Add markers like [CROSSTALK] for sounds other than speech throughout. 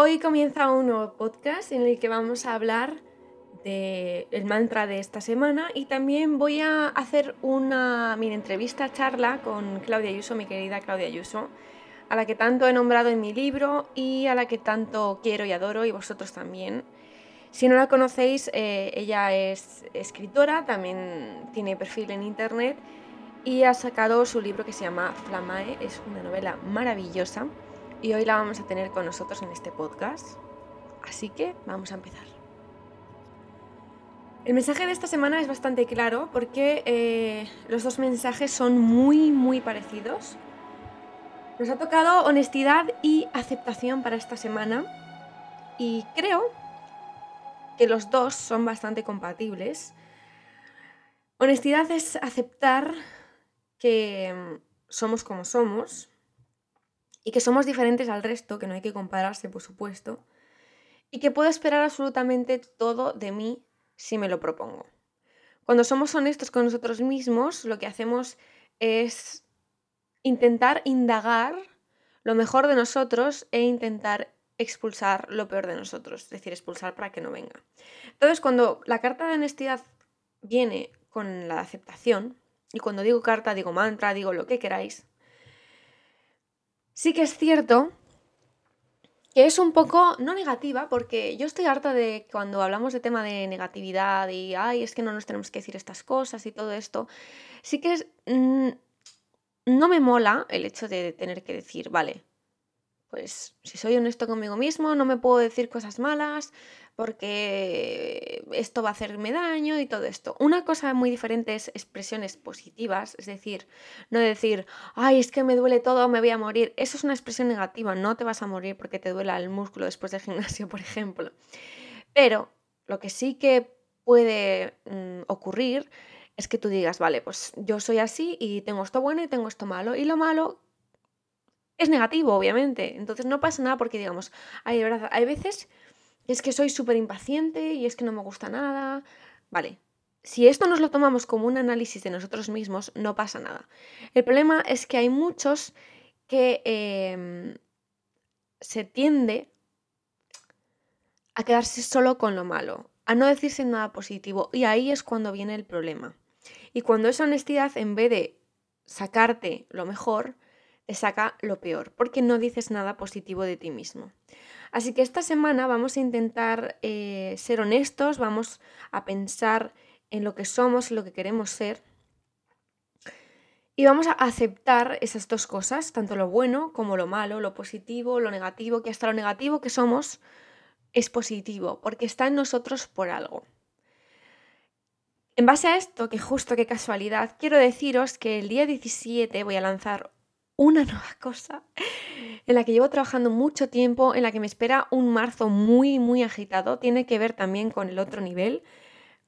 Hoy comienza un nuevo podcast en el que vamos a hablar del mantra de esta semana y también voy a hacer una mini entrevista charla con Claudia Ayuso, mi querida Claudia Ayuso, a la que tanto he nombrado en mi libro y a la que tanto quiero y adoro y vosotros también. Si no la conocéis, eh, ella es escritora, también tiene perfil en internet y ha sacado su libro que se llama Flamae, es una novela maravillosa y hoy la vamos a tener con nosotros en este podcast. Así que vamos a empezar. El mensaje de esta semana es bastante claro porque eh, los dos mensajes son muy, muy parecidos. Nos ha tocado honestidad y aceptación para esta semana y creo que los dos son bastante compatibles. Honestidad es aceptar que mm, somos como somos, y que somos diferentes al resto, que no hay que compararse, por supuesto, y que puedo esperar absolutamente todo de mí si me lo propongo. Cuando somos honestos con nosotros mismos, lo que hacemos es intentar indagar lo mejor de nosotros e intentar expulsar lo peor de nosotros, es decir, expulsar para que no venga. Entonces, cuando la carta de honestidad viene con la aceptación, y cuando digo carta, digo mantra, digo lo que queráis, Sí que es cierto que es un poco, no negativa, porque yo estoy harta de cuando hablamos de tema de negatividad y, ay, es que no nos tenemos que decir estas cosas y todo esto, sí que es, mm, no me mola el hecho de tener que decir, vale, pues si soy honesto conmigo mismo, no me puedo decir cosas malas porque esto va a hacerme daño y todo esto. Una cosa muy diferente es expresiones positivas, es decir, no decir, ay, es que me duele todo, me voy a morir. Eso es una expresión negativa, no te vas a morir porque te duela el músculo después del [LAUGHS] gimnasio, por ejemplo. Pero lo que sí que puede mm, ocurrir es que tú digas, vale, pues yo soy así y tengo esto bueno y tengo esto malo. Y lo malo es negativo, obviamente. Entonces no pasa nada porque digamos, hay, verdad, hay veces es que soy súper impaciente y es que no me gusta nada. Vale, si esto nos lo tomamos como un análisis de nosotros mismos, no pasa nada. El problema es que hay muchos que em, se tiende a quedarse solo con lo malo, a no decirse nada positivo, y ahí es cuando viene el problema. Y cuando esa honestidad, en vez de sacarte lo mejor, te saca lo peor, porque no dices nada positivo de ti mismo. Así que esta semana vamos a intentar eh, ser honestos, vamos a pensar en lo que somos, en lo que queremos ser. Y vamos a aceptar esas dos cosas, tanto lo bueno como lo malo, lo positivo, lo negativo, que hasta lo negativo que somos es positivo, porque está en nosotros por algo. En base a esto, que justo qué casualidad, quiero deciros que el día 17 voy a lanzar una [LAUGHS] nueva cosa en la que llevo trabajando mucho tiempo, en la que me espera un marzo muy, muy agitado. Tiene que ver también con el otro nivel,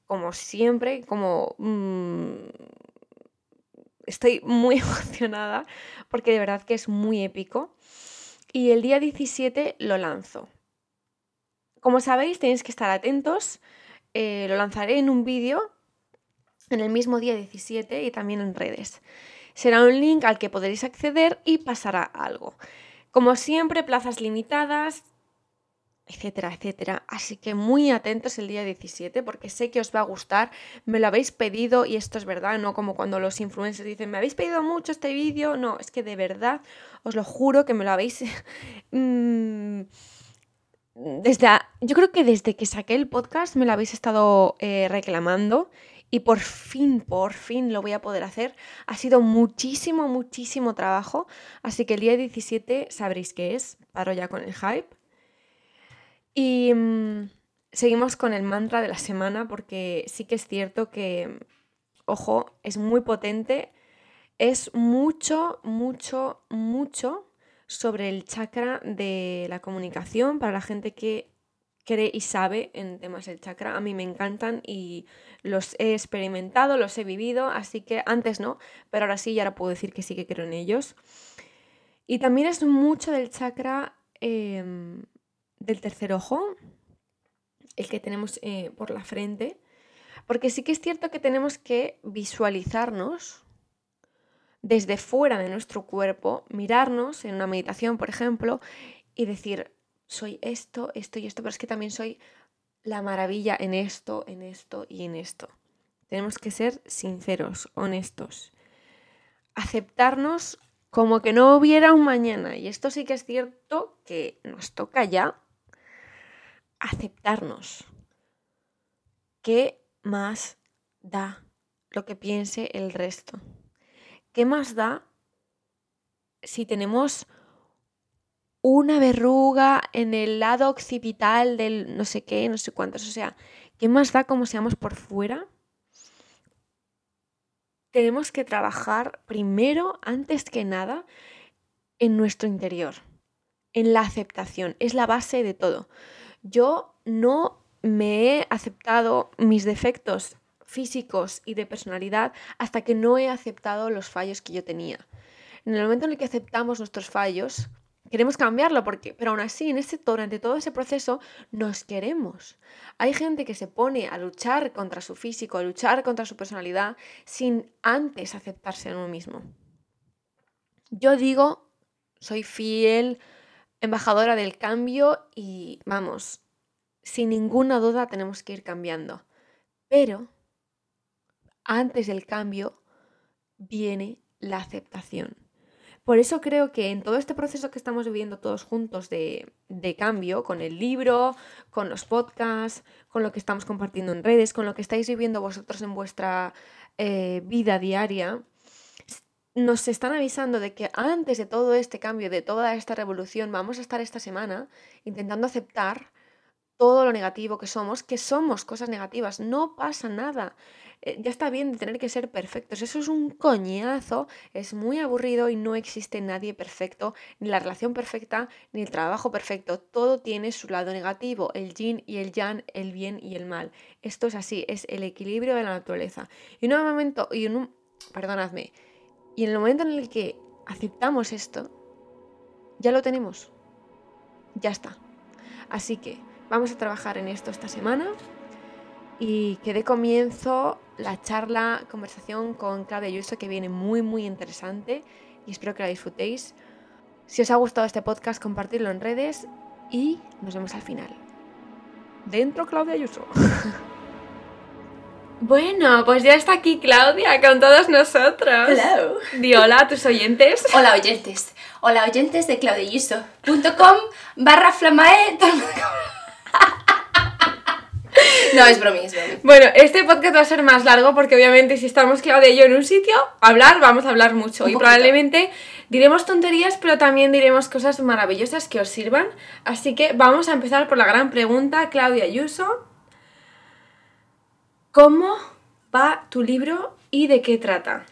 como siempre, como... Mm, estoy muy [LAUGHS] emocionada porque de verdad que es muy épico. Y el día 17 lo lanzo. Como sabéis, tenéis que estar atentos. Eh, lo lanzaré en un vídeo en el mismo día 17 y también en redes. Será un link al que podréis acceder y pasará algo. Como siempre, plazas limitadas, etcétera, etcétera. Así que muy atentos el día 17 porque sé que os va a gustar. Me lo habéis pedido y esto es verdad, no como cuando los influencers dicen, me habéis pedido mucho este vídeo. No, es que de verdad os lo juro que me lo habéis... [LAUGHS] Mm, desde, yo creo que desde que saqué el podcast me lo habéis estado eh, reclamando y por fin, por fin lo voy a poder hacer. Ha sido muchísimo, muchísimo trabajo, así que el día 17 sabréis qué es, paro ya con el hype. Y mm, seguimos con el mantra de la semana porque sí que es cierto que, ojo, es muy potente, es mucho, mucho, mucho sobre el chakra de la comunicación para la gente que cree y sabe en temas del chakra. A mí me encantan y los he experimentado, los he vivido, así que antes no, pero ahora sí, y ahora puedo decir que sí que creo en ellos. Y también es mucho del chakra em, del tercer ojo, el que tenemos eh, por la frente, porque sí que es cierto que tenemos que visualizarnos desde fuera de nuestro cuerpo, mirarnos en una meditación, por ejemplo, y decir, soy esto, esto y esto, pero es que también soy la maravilla en esto, en esto y en esto. Tenemos que ser sinceros, honestos. Aceptarnos como que no hubiera un mañana. Y esto sí que es cierto que nos toca ya aceptarnos. ¿Qué más da lo que piense el resto? ¿Qué más da si tenemos una verruga en el lado occipital del no sé qué, no sé cuántos? O sea, ¿qué más da como seamos por fuera? Tenemos que trabajar primero, antes que nada, en nuestro interior, en la aceptación. Es la base de todo. Yo no me he aceptado mis defectos físicos y de personalidad hasta que no he aceptado los fallos que yo tenía. En el momento en el que aceptamos nuestros fallos, queremos cambiarlo, porque, pero aún así, en ese, durante todo ese proceso, nos queremos. Hay gente que se pone a luchar contra su físico, a luchar contra su personalidad, sin antes aceptarse a uno mismo. Yo digo, soy fiel embajadora del cambio y vamos, sin ninguna duda tenemos que ir cambiando. Pero antes del cambio viene la aceptación. Por eso creo que en todo este proceso que estamos viviendo todos juntos de, cambio, con el libro, con los podcasts, con lo que estamos compartiendo en redes, con lo que estáis viviendo vosotros en vuestra eh, vida diaria, nos están avisando de que antes de todo este cambio, de toda esta revolución, vamos a estar esta semana intentando aceptar todo lo negativo que somos, que somos cosas negativas, no pasa nada. Eh, ya está bien de tener que ser perfectos, eso es un coñazo, es muy aburrido y no existe nadie perfecto, ni la relación perfecta, ni el trabajo perfecto, todo tiene su lado negativo, el yin y el yang, el bien y el mal. Esto es así, es el equilibrio de la naturaleza. Y en un momento, y en un, perdonadme, y en el momento en el que aceptamos esto, ya lo tenemos, ya está. Así que Vamos a trabajar en esto esta semana y que dé comienzo la charla, conversación con Claudia Ayuso que viene muy muy interesante y espero que la disfrutéis. Si os ha gustado este podcast, compartirlo en redes y nos vemos al final. Dentro Claudia Ayuso. [LAUGHS] Bueno, pues ya está aquí Claudia con todos nosotros. Hello. Di hola a tus oyentes. Hola oyentes. Hola oyentes de claudiayuso.com barra flamae. [LAUGHS] No, es bromi, es bromi. Bueno, este podcast va a ser más largo porque obviamente si estamos Claudia y yo en un sitio, hablar, vamos a hablar mucho. y probablemente diremos tonterías, pero también diremos cosas maravillosas que os sirvan. Así que vamos a empezar por la gran pregunta, Claudia Ayuso. ¿Cómo va tu libro y de qué trata?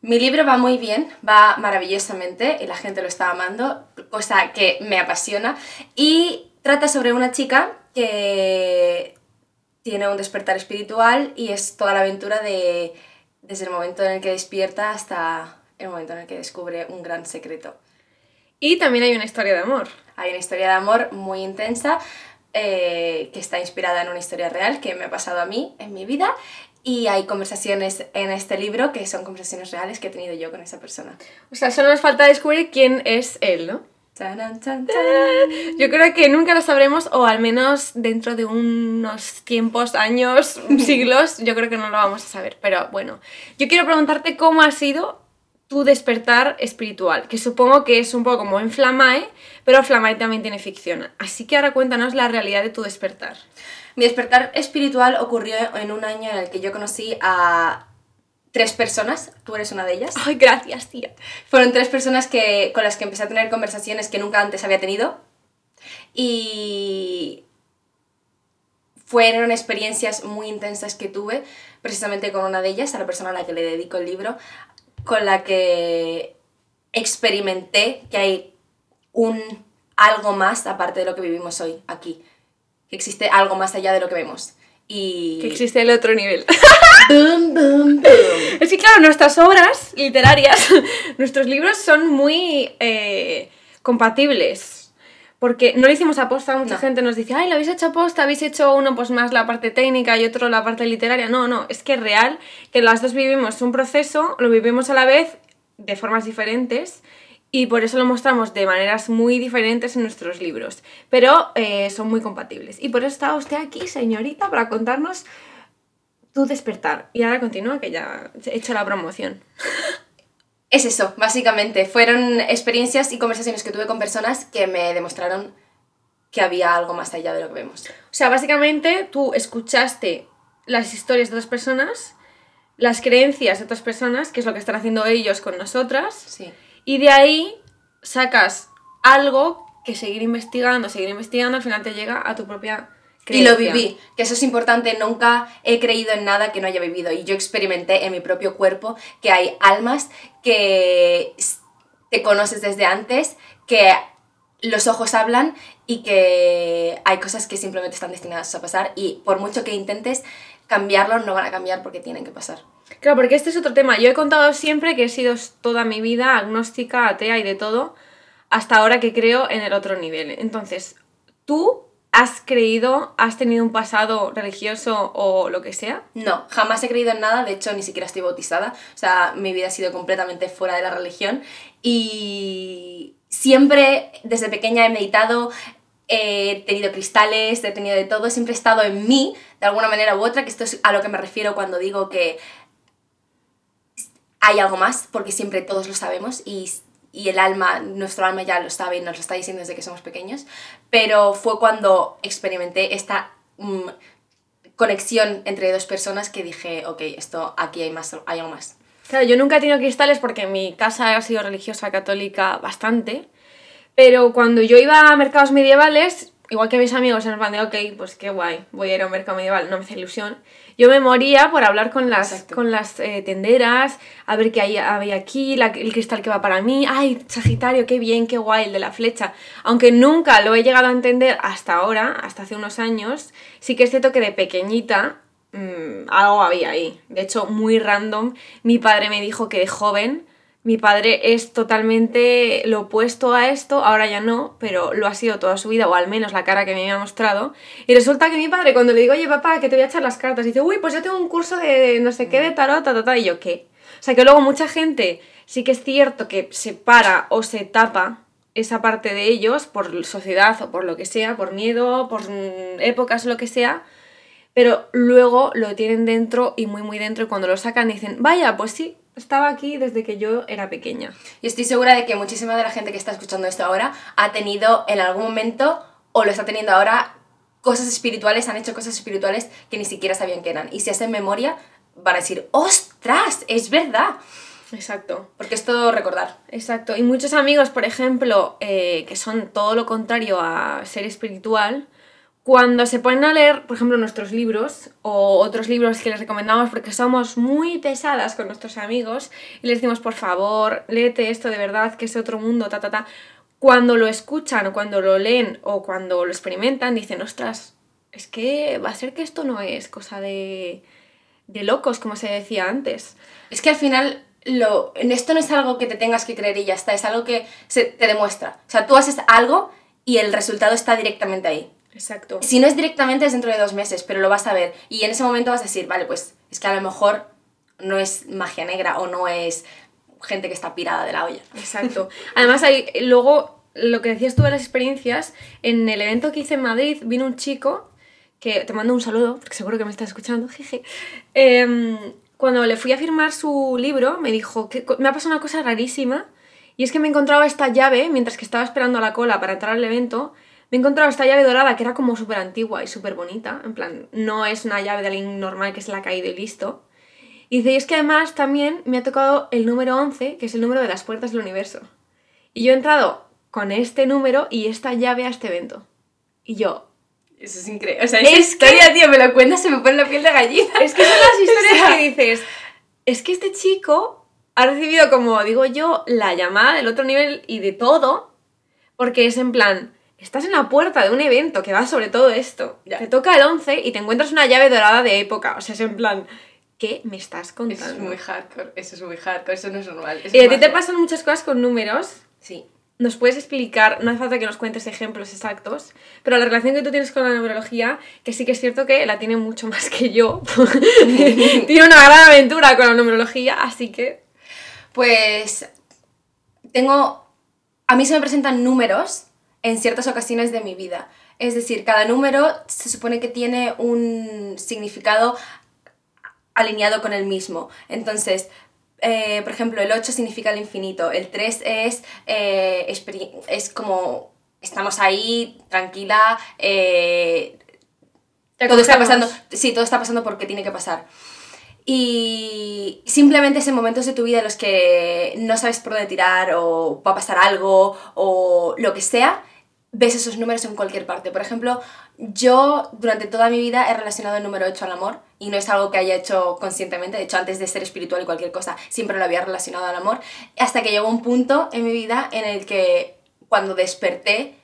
Mi libro va muy bien, va maravillosamente y la gente lo está amando, cosa que me apasiona. Y trata sobre una chica que tiene un despertar espiritual y es toda la aventura de desde el momento en el que despierta hasta el momento en el que descubre un gran secreto. Y también hay una historia de amor. Hay una historia de amor muy intensa eh, que está inspirada en una historia real que me ha pasado a mí en mi vida y hay conversaciones en este libro que son conversaciones reales que he tenido yo con esa persona. O sea, solo nos falta descubrir quién es él, ¿no? Yo creo que nunca lo sabremos, o al menos dentro de unos tiempos, años, [LAUGHS] siglos, yo creo que no lo vamos a saber. Pero bueno, yo quiero preguntarte cómo ha sido tu despertar espiritual, que supongo que es un poco como en Flamae, pero Flamae también tiene ficción. Así que ahora cuéntanos la realidad de tu despertar. Mi despertar espiritual ocurrió en un año en el que yo conocí a tres personas, tú eres una de ellas. Ay, gracias, tía. Fueron tres personas que, con las que empecé a tener conversaciones que nunca antes había tenido. Y fueron experiencias muy intensas que tuve, precisamente con una de ellas, a la persona a la que le dedico el libro, con la que experimenté que hay un algo más aparte de lo que vivimos hoy aquí, que existe algo más allá de lo que vemos. Y... Que existe el otro nivel. [LAUGHS] Es que claro, nuestras obras literarias, [LAUGHS] nuestros libros son muy eh, compatibles. Porque no lo hicimos aposta, mucha gente nos dice, ay, lo habéis hecho aposta, habéis hecho uno pues más la parte técnica y otro la parte literaria. No, no, es que es real que las dos vivimos un proceso, lo vivimos a la vez de formas diferentes y por eso lo mostramos de maneras muy diferentes en nuestros libros, pero eh, son muy compatibles. Y por eso está usted aquí, señorita, para contarnos tu despertar. Y ahora continúa, que ya he hecho la promoción. [LAUGHS] Es eso, básicamente. Fueron experiencias y conversaciones que tuve con personas que me demostraron que había algo más allá de lo que vemos. O sea, básicamente tú escuchaste las historias de otras personas, las creencias de otras personas, que es lo que están haciendo ellos con nosotras, Sí. Y de ahí sacas algo que seguir investigando, seguir investigando, al final te llega a tu propia Y lo creencia. viví, que eso es importante, nunca he creído en nada que no haya vivido y yo experimenté en mi propio cuerpo que hay almas que te conoces desde antes, que los ojos hablan y que hay cosas que simplemente están destinadas a pasar y por mucho que intentes cambiarlo no van a cambiar porque tienen que pasar. Claro, porque este es otro tema. Yo he contado siempre que he sido toda mi vida agnóstica, atea y de todo, hasta ahora que creo en el otro nivel. Entonces, ¿tú has creído, has tenido un pasado religioso o lo que sea? No, jamás he creído en nada, de hecho ni siquiera estoy bautizada, o sea, mi vida ha sido completamente fuera de la religión y siempre desde pequeña he meditado, he tenido cristales, he tenido de todo, siempre he estado en mí de alguna manera u otra, que esto es a lo que me refiero cuando digo que hay algo más, porque siempre todos lo sabemos y, y el alma, nuestro alma ya lo sabe y nos lo está diciendo desde que somos pequeños, pero fue cuando experimenté esta mm, conexión entre dos personas que dije, ok, esto aquí hay, más, hay algo más. Claro, yo nunca he tenido cristales porque mi casa ha sido religiosa católica bastante, pero cuando yo iba a mercados medievales, igual que mis amigos en plan de, ok, pues qué guay, voy a ir a un mercado medieval, no me hace ilusión, yo me moría por hablar con las, Exacto. con las eh, tenderas, a ver qué hay, había aquí, la- el cristal que va para mí, ay, Sagitario, qué bien, qué guay, el de la flecha. Aunque nunca lo he llegado a entender hasta ahora, hasta hace unos años, sí que es cierto que de pequeñita mm, algo había ahí. De hecho, muy random, mi padre me dijo que de joven mi padre es totalmente lo opuesto a esto, ahora ya no, pero lo ha sido toda su vida, o al menos la cara que me había mostrado. Y resulta que mi padre, cuando le digo, oye papá, que te voy a echar las cartas, dice, uy, pues yo tengo un curso de no sé qué, de tarot, ta, ta, ta", y yo, ¿qué? O sea que luego mucha gente sí que es cierto que se para o se tapa esa parte de ellos por sociedad o por lo que sea, por miedo, por mm, épocas o lo que sea, pero luego lo tienen dentro y muy muy dentro y cuando lo sacan dicen, vaya, pues sí, estaba aquí desde que yo era pequeña. Y estoy segura de que muchísima de la gente que está escuchando esto ahora ha tenido en algún momento o lo está teniendo ahora cosas espirituales, han hecho cosas espirituales que ni siquiera sabían que eran. Y si hacen memoria, van a decir, ¡ostras! Es verdad. Exacto. Porque es todo recordar. Exacto. Y muchos amigos, por ejemplo, eh, que son todo lo contrario a ser espiritual, cuando se ponen a leer, por ejemplo, nuestros libros o otros libros que les recomendamos porque somos muy pesadas con nuestros amigos y les decimos, por favor, léete esto de verdad, que es otro mundo, ta, ta, ta. Cuando lo escuchan o cuando lo leen o cuando lo experimentan, dicen, ostras, es que va a ser que esto no es cosa de, de locos, como se decía antes. Es que al final lo, esto no es algo que te tengas que creer y ya está, es algo que se te demuestra. O sea, tú haces algo y el resultado está directamente ahí. Exacto. Si no es directamente es dentro de dos meses, pero lo vas a ver. Y en ese momento vas a decir, vale, pues es que a lo mejor no es magia negra o no es gente que está pirada de la olla. Exacto. Además, hay, luego, lo que decías tú de las experiencias, en el evento que hice en Madrid vino un chico, que te mando un saludo, porque seguro que me está escuchando, [LAUGHS] jeje. Em, cuando le fui a firmar su libro, me dijo que me ha pasado una cosa rarísima, y es que me encontraba esta llave, mientras que estaba esperando a la cola para entrar al evento, me he encontrado esta llave dorada que era como súper antigua y súper bonita, en plan, no es una llave de alguien normal que se la ha caído y listo. Y dice, y es que además también me ha tocado el número 11, que es el número de las puertas del universo. Y yo he entrado con este número y esta llave a este evento. Y yo, Eso es increíble. O sea, esa esa historia, tío, me lo cuentas, se me pone la piel de gallina. es que son las [LAUGHS] historias O sea- que dices, es que este chico ha recibido, como digo yo, la llamada del otro nivel y de todo, porque es en plan, estás en la puerta de un evento que va sobre todo esto, Ya. te toca el 11 y te encuentras una llave dorada de época, o sea, es en plan, ¿qué me estás Eso contando? es muy hardcore, eso es muy hardcore, eso no es normal. eso Y a ti te pasan muchas cosas con números. Sí. ¿Nos puedes explicar, no hace falta que nos cuentes ejemplos exactos, pero la relación que tú tienes con la numerología, que sí que es cierto que la tiene mucho más que yo, [LAUGHS] tiene una gran aventura con la numerología, así que... Pues tengo a mí se me presentan números en ciertas ocasiones de mi vida. Es decir, cada número se supone que tiene un significado alineado con el mismo. Entonces, eh, por ejemplo, el 8 significa el infinito, el 3 es, eh, es como estamos ahí, tranquila, eh, todo está pasando, sí, todo está pasando porque tiene que pasar. Y simplemente es en momentos de tu vida en los que no sabes por dónde tirar o va a pasar algo o lo que sea, ves esos números en cualquier parte. Por ejemplo, yo durante toda mi vida he relacionado el número 8 al amor y no es algo que haya hecho conscientemente, de hecho antes de ser espiritual y cualquier cosa siempre lo había relacionado al amor, hasta que llegó un punto en mi vida en el que cuando desperté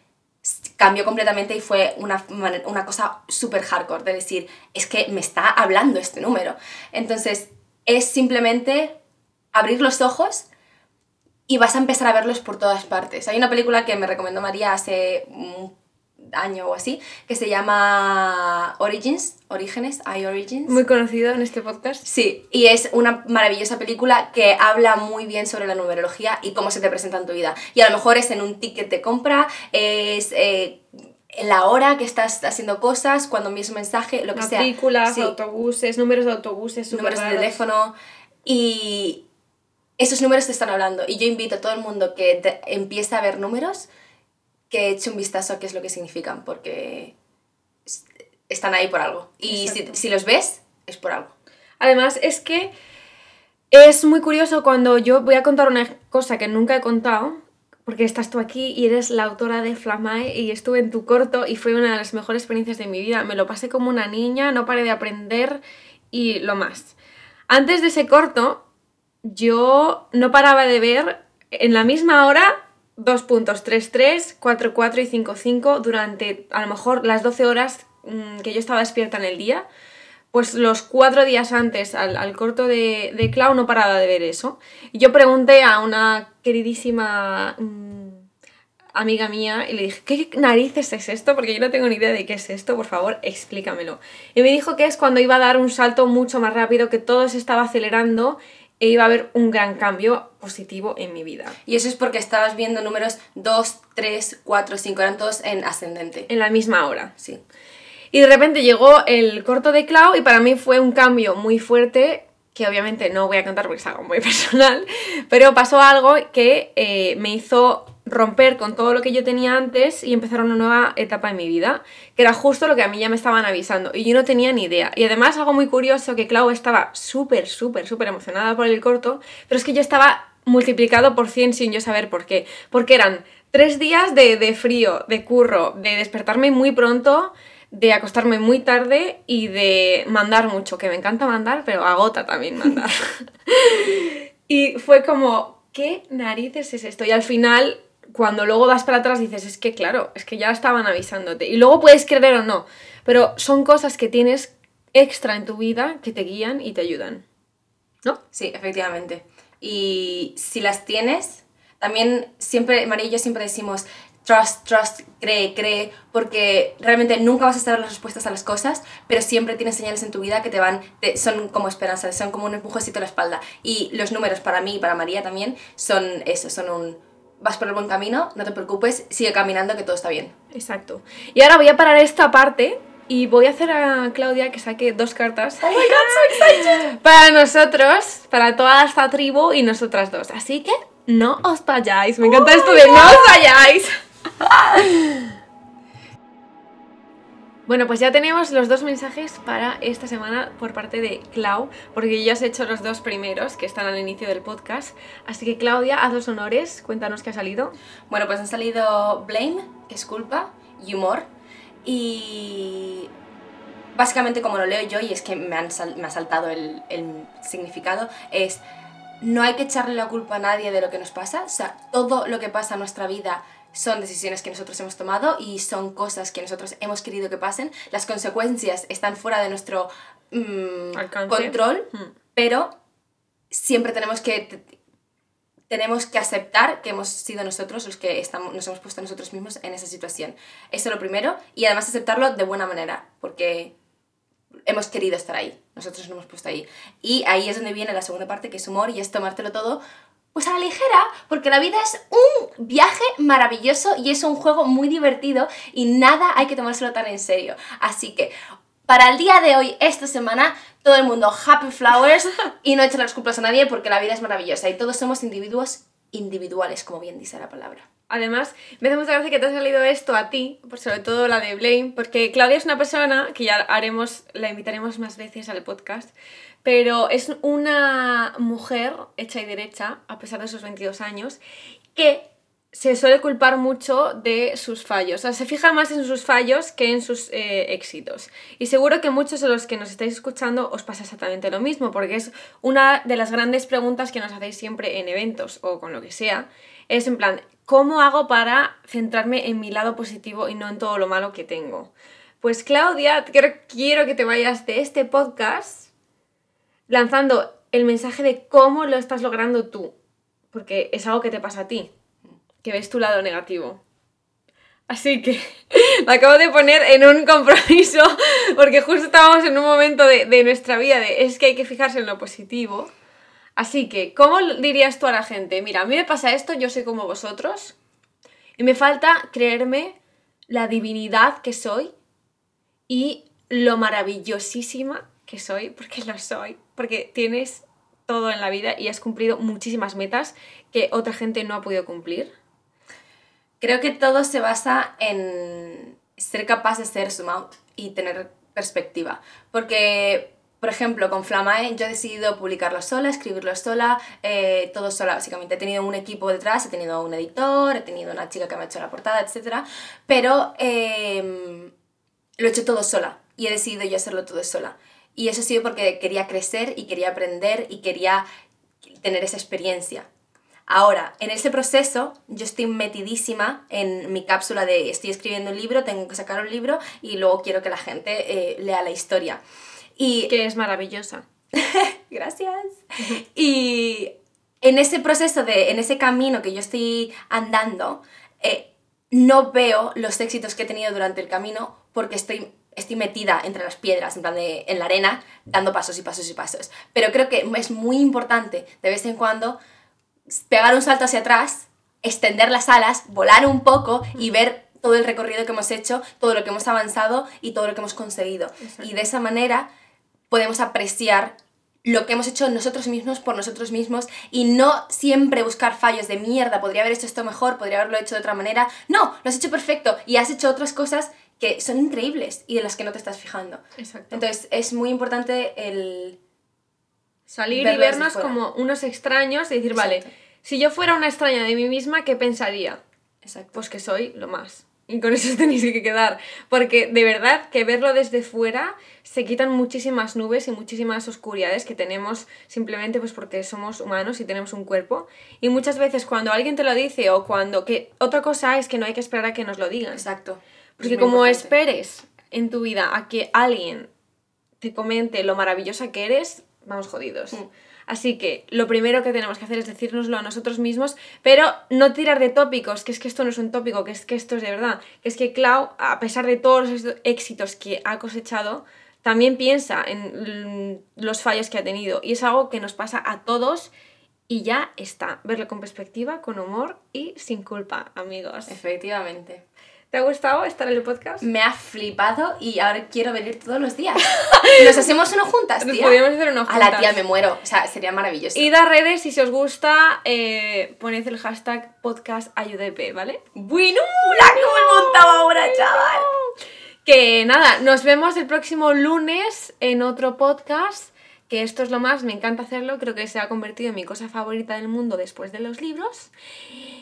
cambió completamente y fue una, una cosa súper hardcore de decir, es que me está hablando este número. Entonces, es simplemente abrir los ojos y vas a empezar a verlos por todas partes. Hay una película que me recomendó María hace año o así, que se llama Origins, Orígenes, I Origins. Muy conocido en este podcast. Sí, y es una maravillosa película que habla muy bien sobre la numerología y cómo se te presenta en tu vida. Y a lo mejor es en un ticket de compra, es... Eh, en la hora que estás haciendo cosas, cuando envías un mensaje, lo que sea. Matrículas, autobuses, números de autobuses, números de teléfono. Y esos números te están hablando. Y yo invito a todo el mundo que empiece a ver números que eche un vistazo a qué es lo que significan, porque están ahí por algo. Y si, los ves, es por algo. Además, es que es muy curioso cuando yo voy a contar una cosa que nunca he contado, porque estás tú aquí y eres la autora de Flamae y estuve en tu corto y fue una de las mejores experiencias de mi vida. Me lo pasé como una niña, no paré de aprender y lo más. Antes de ese corto, yo no paraba de ver en la misma hora dos puntos, 3, 3, 4, 4 y 5, 5 durante a lo mejor las 12 horas mm, que yo estaba despierta en el día. Pues los cuatro días antes al, corto de, de, Clau no paraba de ver eso. Yo pregunté a una queridísima mm, amiga mía y le dije, ¿qué narices es esto? Porque yo no tengo ni idea de qué es esto, por favor, explícamelo. Y me dijo que es cuando iba a dar un salto mucho más rápido, que todo se estaba acelerando e iba a haber un gran cambio positivo en mi vida. Y eso es porque estabas viendo números 2, 3, 4, 5, eran todos en ascendente. En la misma hora. Sí. Y de repente llegó el corto de Clau y para mí fue un cambio muy fuerte que obviamente no voy a contar porque es algo muy [LAUGHS] personal, pero pasó algo que eh, me hizo romper con todo lo que yo tenía antes y empezar una nueva etapa en mi vida, que era justo lo que a mí ya me estaban avisando y yo no tenía ni idea. Y además algo muy curioso que Clau estaba súper, súper, súper emocionada por el corto, pero es que yo estaba multiplicado por 100 sin yo saber por qué, porque eran tres días de, de frío, de curro, de despertarme muy pronto, de acostarme muy tarde y de mandar mucho, que me encanta mandar, pero agota también mandar. [LAUGHS] [LAUGHS] y fue como, ¿qué narices es esto? Y al final cuando luego vas para atrás dices, es que claro, es que ya estaban avisándote. Y luego puedes creer o no, pero son cosas que tienes extra en tu vida que te guían y te ayudan. ¿No? Sí, efectivamente. Y si las tienes, también siempre, María y yo siempre decimos, trust, trust, cree, cree, porque realmente nunca vas a saber las respuestas a las cosas, pero siempre tienes señales en tu vida que te van, son como esperanza, son como un empujecito a la espalda. Y los números para mí y para María también son eso, son un vas por el buen camino, no te preocupes, sigue caminando que todo está bien. Exacto. Y ahora voy a parar esta parte y voy a hacer a Claudia que saque dos cartas. Oh my god, so excited. [LAUGHS] Para nosotros, para toda esta tribu y nosotras dos. Así que no os vayáis. Me encanta esto de no os vayáis. [LAUGHS] Bueno, pues ya tenemos los dos mensajes para esta semana por parte de Clau, porque ya has hecho los dos primeros que están al inicio del podcast. Así que Claudia, haz los honores, cuéntanos qué ha salido. Bueno, pues han salido Blame, que es culpa, y humor. Y básicamente como lo leo yo, y es que me, han me ha saltado el, el significado, es no hay que echarle la culpa a nadie de lo que nos pasa. O sea, todo lo que pasa en nuestra vida son decisiones que nosotros hemos tomado y son cosas que nosotros hemos querido que pasen. Las consecuencias están fuera de nuestro mm, control, hmm. pero siempre tenemos que, tenemos que aceptar que hemos sido nosotros los que estamos, nos hemos puesto nosotros mismos en esa situación. Eso es lo primero y además aceptarlo de buena manera, porque hemos querido estar ahí, nosotros nos hemos puesto ahí. Y ahí es donde viene la segunda parte, que es humor y es tomártelo todo pues a la ligera, porque la vida es un viaje maravilloso y es un juego muy divertido y nada hay que tomárselo tan en serio. Así que para el día de hoy, esta semana, todo el mundo happy flowers y no echen las culpas a nadie porque la vida es maravillosa y todos somos individuos individuales, como bien dice la palabra. Además, me hace mucha gracia que te ha salido esto a ti, por sobre todo la de Blame, porque Claudia es una persona que ya haremos, la invitaremos más veces al podcast, pero es una mujer hecha y derecha, a pesar de sus 22 años, que se suele culpar mucho de sus fallos. O sea, se fija más en sus fallos que en sus eh, éxitos. Y seguro que muchos de los que nos estáis escuchando os pasa exactamente lo mismo, porque es una de las grandes preguntas que nos hacéis siempre en eventos o con lo que sea. Es en plan, ¿cómo hago para centrarme en mi lado positivo y no en todo lo malo que tengo? Pues Claudia, quiero, quiero que te vayas de este podcast lanzando el mensaje de cómo lo estás logrando tú, porque es algo que te pasa a ti que ves tu lado negativo. Así que [LAUGHS] me acabo de poner en un compromiso porque justo estábamos en un momento de, nuestra vida de es que hay que fijarse en lo positivo. Así que, ¿cómo dirías tú a la gente? Mira, a mí me pasa esto, yo soy como vosotros y me falta creerme la divinidad que soy y lo maravillosísima que soy, porque lo soy, porque tienes todo en la vida y has cumplido muchísimas metas que otra gente no ha podido cumplir. Creo que todo se basa en ser capaz de ser out y tener perspectiva. Porque, por ejemplo, con Flamae yo he decidido publicarlo sola, escribirlo sola, eh, todo sola básicamente. He tenido un equipo detrás, he tenido un editor, he tenido una chica que me ha hecho la portada, etc. Pero eh, lo he hecho todo sola y he decidido yo hacerlo todo sola. Y eso ha sido porque quería crecer y quería aprender y quería tener esa experiencia. Ahora, en ese proceso yo estoy metidísima en mi cápsula de estoy escribiendo un libro, tengo que sacar un libro y luego quiero que la gente eh, lea la historia. Y... Que es maravillosa. [LAUGHS] Gracias. y en ese proceso, de, en ese camino que yo estoy andando, eh, no veo los éxitos que he tenido durante el camino porque estoy estoy metida entre las piedras, en plan de, en la arena, dando pasos y pasos y pasos. Pero creo que es muy importante de vez en cuando pegar un salto hacia atrás, extender las alas, volar un poco y ver todo el recorrido que hemos hecho, todo lo que hemos avanzado y todo lo que hemos conseguido. Y de esa manera podemos apreciar lo que hemos hecho nosotros mismos por nosotros mismos y no siempre buscar fallos de mierda, podría haber hecho esto mejor, podría haberlo hecho de otra manera. No, lo has hecho perfecto y has hecho otras cosas que son increíbles y de las que no te estás fijando. Exacto. Entonces es muy importante el Salir y vernos como unos extraños y decir, vale, si yo fuera una extraña de mí misma, ¿qué pensaría? Exacto. Pues que soy lo más. Y con eso [LAUGHS] tenéis que quedar. Porque de verdad que verlo desde fuera se quitan muchísimas nubes y muchísimas oscuridades que tenemos simplemente pues porque somos humanos y tenemos un cuerpo. Y muchas veces cuando alguien te lo dice o cuando... que Otra cosa es que no hay que esperar a que nos lo digan. Exacto. Porque como esperes en tu vida a que alguien te comente lo maravillosa que eres, vamos jodidos. Mm. Así que lo primero que tenemos que hacer es decírnoslo a nosotros mismos, pero no tirar de tópicos, que es que esto no es un tópico, que es que esto es de verdad. Que es que Clau, a pesar de todos los éxitos que ha cosechado, también piensa en los fallos que ha tenido. Y es algo que nos pasa a todos y ya está. Verlo con perspectiva, con humor y sin culpa, amigos. Efectivamente. ¿Te ha gustado estar en el podcast? Me ha flipado y ahora quiero venir todos los días. [LAUGHS] Nos hacemos uno juntas, tía. Podríamos hacer uno juntas. A la tía me muero. O sea, sería maravilloso. Id a redes y si os gusta, eh, poned el hashtag podcast ¿vale? Bueno, la que me montado ahora, chaval. Que nada, nos vemos el próximo lunes en otro podcast que esto es lo más, me encanta hacerlo, creo que se ha convertido en mi cosa favorita del mundo después de los libros.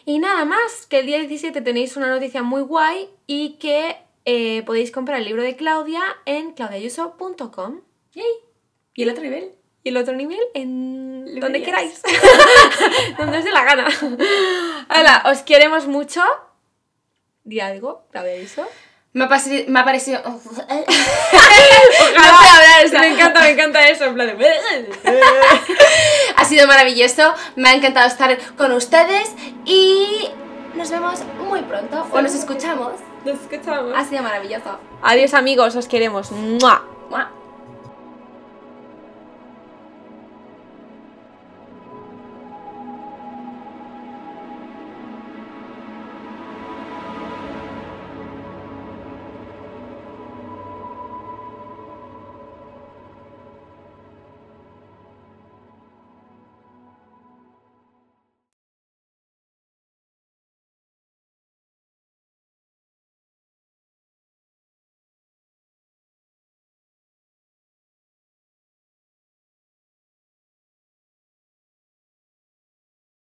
Y nada más, que el día 17 tenéis una noticia muy guay y que eh, podéis comprar el libro de Claudia en claudiayuso.com. ¿Y el otro nivel? Y el otro nivel en donde queráis. [LAUGHS] donde os dé la gana. Hola, os queremos mucho. Di algo, Claudia Ayuso. Me ha, me ha parecido. Ojalá. me encanta, me encanta eso. En plan de... [LAUGHS] ha sido maravilloso. Me ha encantado estar con ustedes. Y nos vemos muy pronto. O nos escuchamos. Nos escuchamos. Ha sido maravilloso. Adiós, amigos. Os queremos. ¡Mua! ¡Mua!